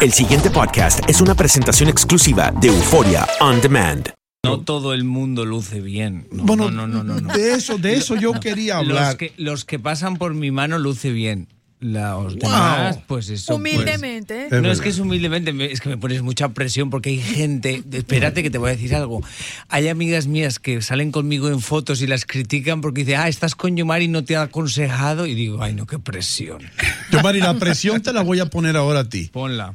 El siguiente podcast es una presentación exclusiva de Euforia On Demand. No todo el mundo luce bien. No, bueno, no, no, no, no, no. de eso, de eso yo quería hablar. Los que, los que pasan por mi mano luce bien. Los demás, pues eso. pues- Humildemente. Es no es que es humildemente, me- es que me pones mucha presión porque hay gente. Espérate que te voy a decir algo. Hay amigas mías que salen conmigo en fotos y las critican porque dicen, ah, estás con Yomari y no te ha aconsejado. Y digo, ay, no, qué presión. Yo, Mari, la presión te la voy a poner ahora a ti. Ponla.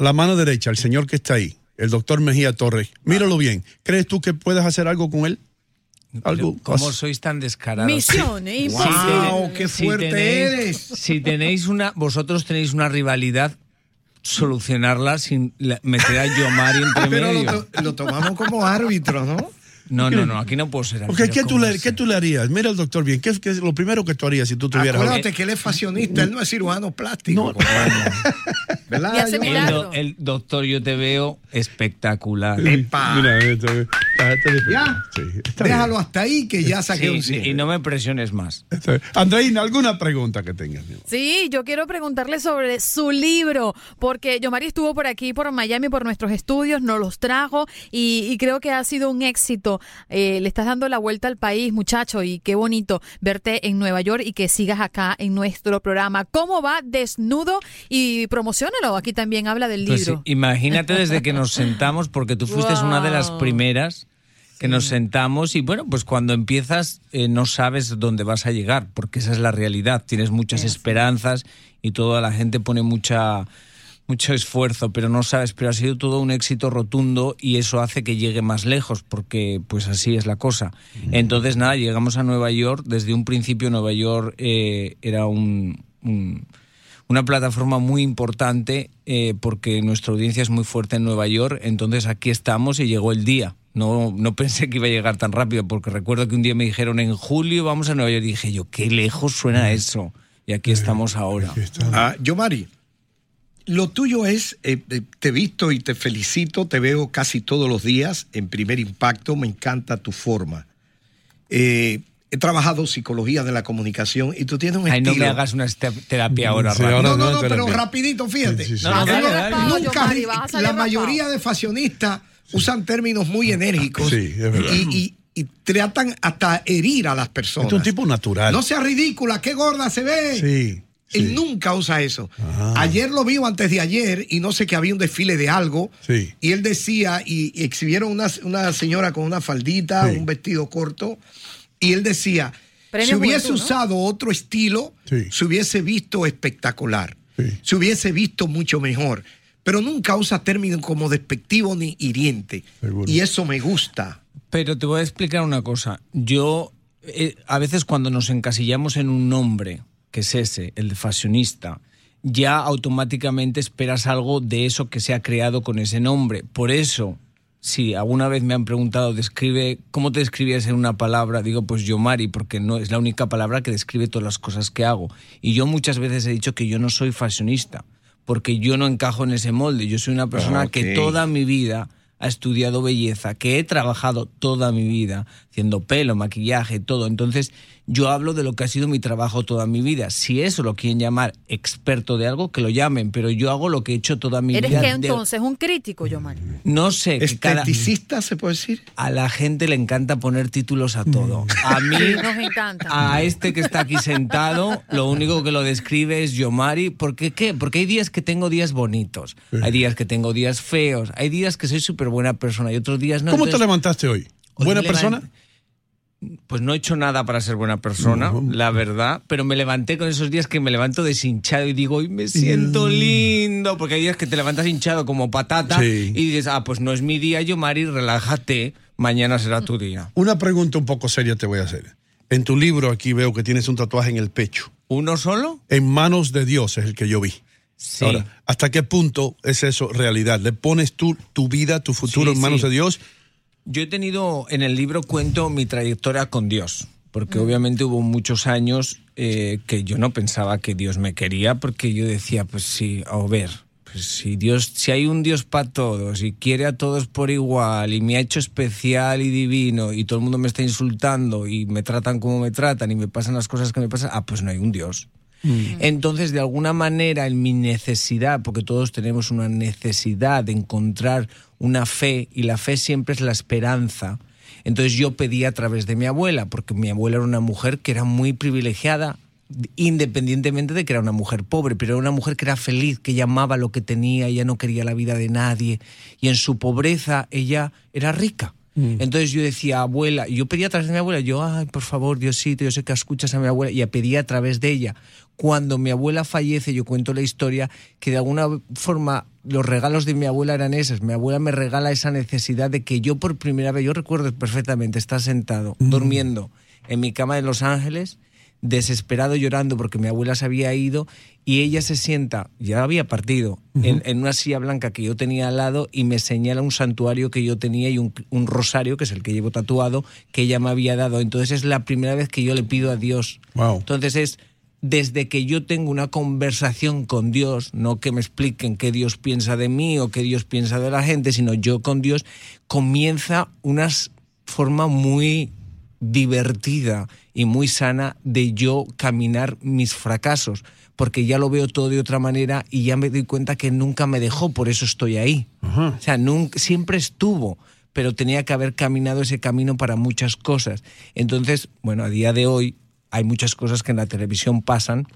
La mano derecha, el señor que está ahí, el doctor Mejía Torres. Míralo bien. ¿Crees tú que puedes hacer algo con él? Algo. Pero, ¿Cómo sois tan descarados? Misión, ¿eh? Imposible. Wow, qué fuerte tenéis, eres. Si tenéis una, vosotros tenéis una rivalidad, solucionarla sin meter a Yomari entre Pero medio. lo, to- lo tomamos como árbitro, ¿no? No, no, no, aquí no puedo ser Porque, árbitro, ¿qué, tú ¿cómo le? ¿Qué tú le harías? Mira al doctor bien. ¿Qué es, qué es lo primero que tú harías si tú tuvieras Acuérdate que él es fashionista, él no es cirujano plástico. No. ¿Verdad? Y hace Yo- el, do- el doctor, yo te veo espectacular. Epa. Mira, esto, está- está diferente. Ya. Sí, está Déjalo bien. hasta ahí que ya saqué Sí, un sí, 100. y no me presiones más. Andreina, ¿alguna pregunta que tengas? Sí, yo quiero preguntarle sobre su libro, porque Yomari estuvo por aquí, por Miami, por nuestros estudios, nos los trajo y, y creo que ha sido un éxito. Eh, le estás dando la vuelta al país, muchacho, y qué bonito verte en Nueva York y que sigas acá en nuestro programa. ¿Cómo va Desnudo? Y promocionalo, aquí también habla del Pues libro. sí, imagínate desde que nos sentamos, porque tú fuiste una de las primeras que nos sentamos y bueno, pues cuando empiezas eh, no sabes dónde vas a llegar, porque esa es la realidad. Tienes muchas esperanzas y toda la gente pone mucha mucho esfuerzo, pero no sabes, pero ha sido todo un éxito rotundo y eso hace que llegue más lejos, porque pues así es la cosa. Entonces nada, llegamos a Nueva York, desde un principio Nueva York eh, era un- un una plataforma muy importante eh, porque nuestra audiencia es muy fuerte en Nueva York, entonces aquí estamos y llegó el día. No, no pensé que iba a llegar tan rápido porque recuerdo que un día me dijeron en julio vamos a Nueva York y dije yo, qué lejos suena eso. Y aquí estamos ahora. Ah, yo, Mari, lo tuyo es, eh, eh, te he visto y te felicito, te veo casi todos los días en primer impacto, me encanta tu forma. Eh, he trabajado psicología de la comunicación y tú tienes un Ay, no me hagas una este- terapia ahora, Sí, ahora no, no, no, no, pero rapidito, fíjate. Sí, sí. No, dale, dale. Nunca, la mayoría de fashionistas usan términos muy enérgicos Sí, es verdad. y, y- y tratan hasta herir a las personas. Es un tipo natural. No sea ridícula, qué gorda se ve. Sí. Él sí. nunca usa eso. Ah. Ayer lo vio antes de ayer y no sé que había un desfile de algo. Sí. Y él decía, y, y exhibieron una, una señora con una faldita, Sí. un vestido corto, y él decía, Premio si hubiese Juventud, ¿no? usado otro estilo, Sí. se hubiese visto espectacular. Sí. Se hubiese visto mucho mejor. Pero nunca usa términos como despectivo ni hiriente. Seguro. Y eso me gusta. Pero te voy a explicar una cosa. Yo, eh, a veces cuando nos encasillamos en un nombre, que es ese, el de fashionista, ya automáticamente esperas algo de eso que se ha creado con ese nombre. Por eso, si alguna vez me han preguntado, describe, ¿cómo te describías en una palabra? Digo, pues Yomari, porque no es la única palabra que describe todas las cosas que hago. Y yo muchas veces he dicho que yo no soy fashionista, porque yo no encajo en ese molde. Yo soy una persona que Ok. toda mi vida ha estudiado belleza, que he trabajado toda mi vida haciendo pelo, maquillaje, todo. Entonces, yo hablo de lo que ha sido mi trabajo toda mi vida. Si eso lo quieren llamar experto de algo, que lo llamen, pero yo hago lo que he hecho toda mi ¿Eres vida. qué de- entonces? ¿Un crítico, Yomari? No sé, que cada- ¿Esteticista se puede decir? a la gente le encanta poner títulos a todo. A mí, Nos encanta. a este que está aquí sentado, lo único que lo describe es Yomari. ¿Por qué qué? Porque hay días que tengo días bonitos, hay días que tengo días feos, hay días que soy súper buena persona y otros días no. ¿Cómo te levantaste hoy? ¿Buena persona? Pues no he hecho nada para ser buena persona, No. la verdad, pero me levanté con esos días que me levanto deshinchado y digo, hoy me siento lindo, porque hay días que te levantas hinchado como patata Sí. y dices, ah, pues no es mi día, yo Mari, relájate, mañana será tu día. Una pregunta un poco seria te voy a hacer. En tu libro aquí veo que tienes un tatuaje en el pecho. ¿Uno solo? En manos de Dios es el que yo vi. Sí. Ahora, ¿hasta qué punto es eso realidad? ¿Le pones tú tu vida, tu futuro Sí, en manos sí. de Dios? Yo he tenido, en el libro cuento mi trayectoria con Dios, porque obviamente hubo muchos años eh, que yo no pensaba que Dios me quería, porque yo decía, pues sí, a ver, pues si Dios, si hay un Dios para todos y quiere a todos por igual y me ha hecho especial y divino y todo el mundo me está insultando y me tratan como me tratan y me pasan las cosas que me pasan, ah, pues no hay un Dios. Entonces, de alguna manera, en mi necesidad, porque todos tenemos una necesidad de encontrar una fe, y la fe siempre es la esperanza, entonces yo pedí a través de mi abuela, porque mi abuela era una mujer que era muy privilegiada, independientemente de que era una mujer pobre, pero era una mujer que era feliz, que ella amaba lo que tenía, ella no quería la vida de nadie, y en su pobreza ella era rica. Mm. Entonces yo decía, abuela, yo pedía a través de mi abuela, yo, ay, por favor, Diosito, yo sé que escuchas a mi abuela, y pedía a través de ella. Cuando mi abuela fallece, yo cuento la historia, que de alguna forma los regalos de mi abuela eran esos. Mi abuela me regala esa necesidad de que yo por primera vez, yo recuerdo perfectamente, estar sentado, mm. durmiendo en mi cama de Los Ángeles, desesperado llorando porque mi abuela se había ido y ella se sienta, ya había partido, en, una silla blanca que yo tenía al lado y me señala un santuario que yo tenía y un, rosario, que es el que llevo tatuado, que ella me había dado. Entonces es la primera vez que yo le pido a Dios. Entonces es desde que yo tengo una conversación con Dios, no que me expliquen qué Dios piensa de mí o qué Dios piensa de la gente, sino yo con Dios, comienza una forma muy divertida y muy sana de yo caminar mis fracasos, porque ya lo veo todo de otra manera y ya me doy cuenta que nunca me dejó, por eso estoy ahí. O sea, nunca, siempre estuvo, pero tenía que haber caminado ese camino para muchas cosas. Entonces, bueno, a día de hoy hay muchas cosas que en la televisión pasan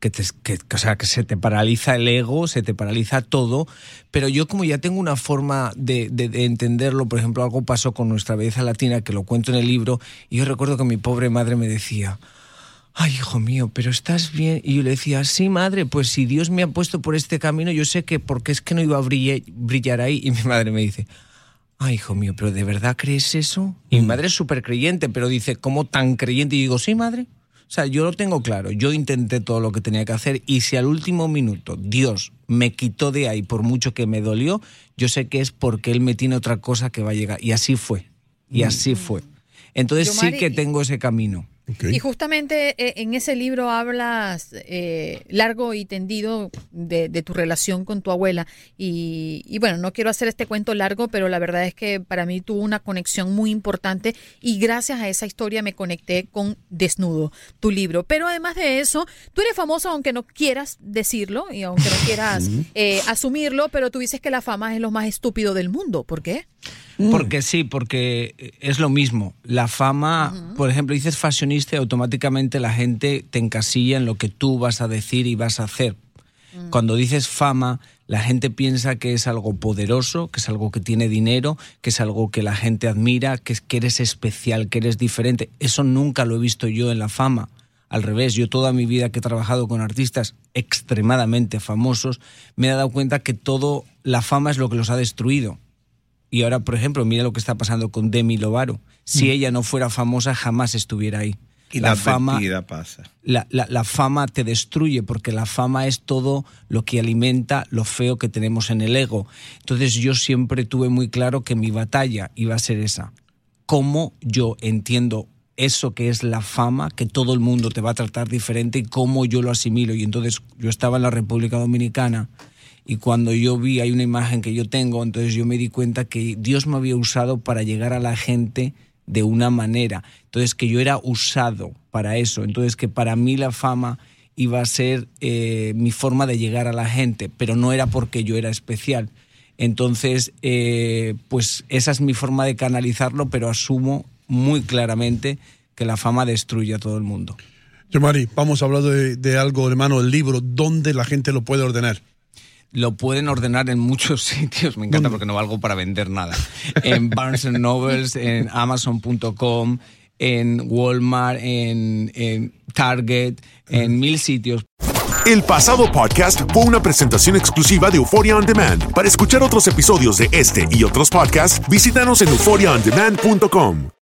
que, te, que, o sea, que se te paraliza el ego, se te paraliza todo, pero yo como ya tengo una forma de, de, entenderlo, por ejemplo, algo pasó con nuestra belleza latina, que lo cuento en el libro, y yo recuerdo que mi pobre madre me decía, ay, hijo mío, pero estás bien. Y yo le decía, sí, madre, pues si Dios me ha puesto por este camino, yo sé que porque es que no iba a brillar, brillar ahí. Y mi madre me dice, ay, hijo mío, pero ¿de verdad crees eso? Y mi mm. madre es súper creyente, pero dice, ¿cómo tan creyente? Y digo, sí, madre. O sea, yo lo tengo claro, yo intenté todo lo que tenía que hacer y si al último minuto Dios me quitó de ahí por mucho que me dolió, yo sé que es porque Él me tiene otra cosa que va a llegar. Y así fue, y mm. así fue. Entonces sí que tengo ese camino. Y justamente eh, en ese libro hablas eh, largo y tendido de, tu relación con tu abuela. Y, bueno, no quiero hacer este cuento largo, pero la verdad es que para mí tuvo una conexión muy importante y gracias a esa historia me conecté con Desnudo, tu libro. Pero además de eso, tú eres famoso aunque no quieras decirlo y aunque no quieras eh, asumirlo, pero tú dices que la fama es lo más estúpido del mundo. ¿Por qué? Mm. Porque sí, porque es lo mismo. La fama, por ejemplo, dices fashionista y automáticamente la gente te encasilla en lo que tú vas a decir y vas a hacer. Mm. Cuando dices fama, la gente piensa que es algo poderoso, que es algo que tiene dinero, que es algo que la gente admira, que, es, que eres especial, que eres diferente. Eso nunca lo he visto yo en la fama. Al revés, yo toda mi vida que he trabajado con artistas extremadamente famosos, me he dado cuenta que todo la fama es lo que los ha destruido y ahora, por ejemplo, mira lo que está pasando con Demi Lovato. Si mm. ella no fuera famosa, jamás estuviera ahí. Y la, fama pasa. La, la, fama te destruye porque la fama es todo lo que alimenta lo feo que tenemos en el ego. Entonces yo siempre tuve muy claro que mi batalla iba a ser esa. Cómo yo entiendo eso que es la fama, que todo el mundo te va a tratar diferente y cómo yo lo asimilo. Y entonces yo estaba en la República Dominicana y cuando yo vi, hay una imagen que yo tengo, entonces yo me di cuenta que Dios me había usado para llegar a la gente de una manera. Entonces que yo era usado para eso. Entonces que para mí la fama iba a ser eh, mi forma de llegar a la gente, pero no era porque yo era especial. Entonces, eh, pues esa es mi forma de canalizarlo, pero asumo muy claramente que la fama destruye a todo el mundo. Yo, Mari, vamos a hablar de, de algo, hermano, el libro, ¿dónde la gente lo puede ordenar? Lo pueden ordenar en muchos sitios. Me encanta porque no valgo para vender nada. En Barnes Nobles, en Amazon.com, en Walmart, en, Target, en mil sitios. El pasado podcast fue una presentación exclusiva de Euphoria On Demand. Para escuchar otros episodios de este y otros podcasts, visítanos en euphoriaondemand.com.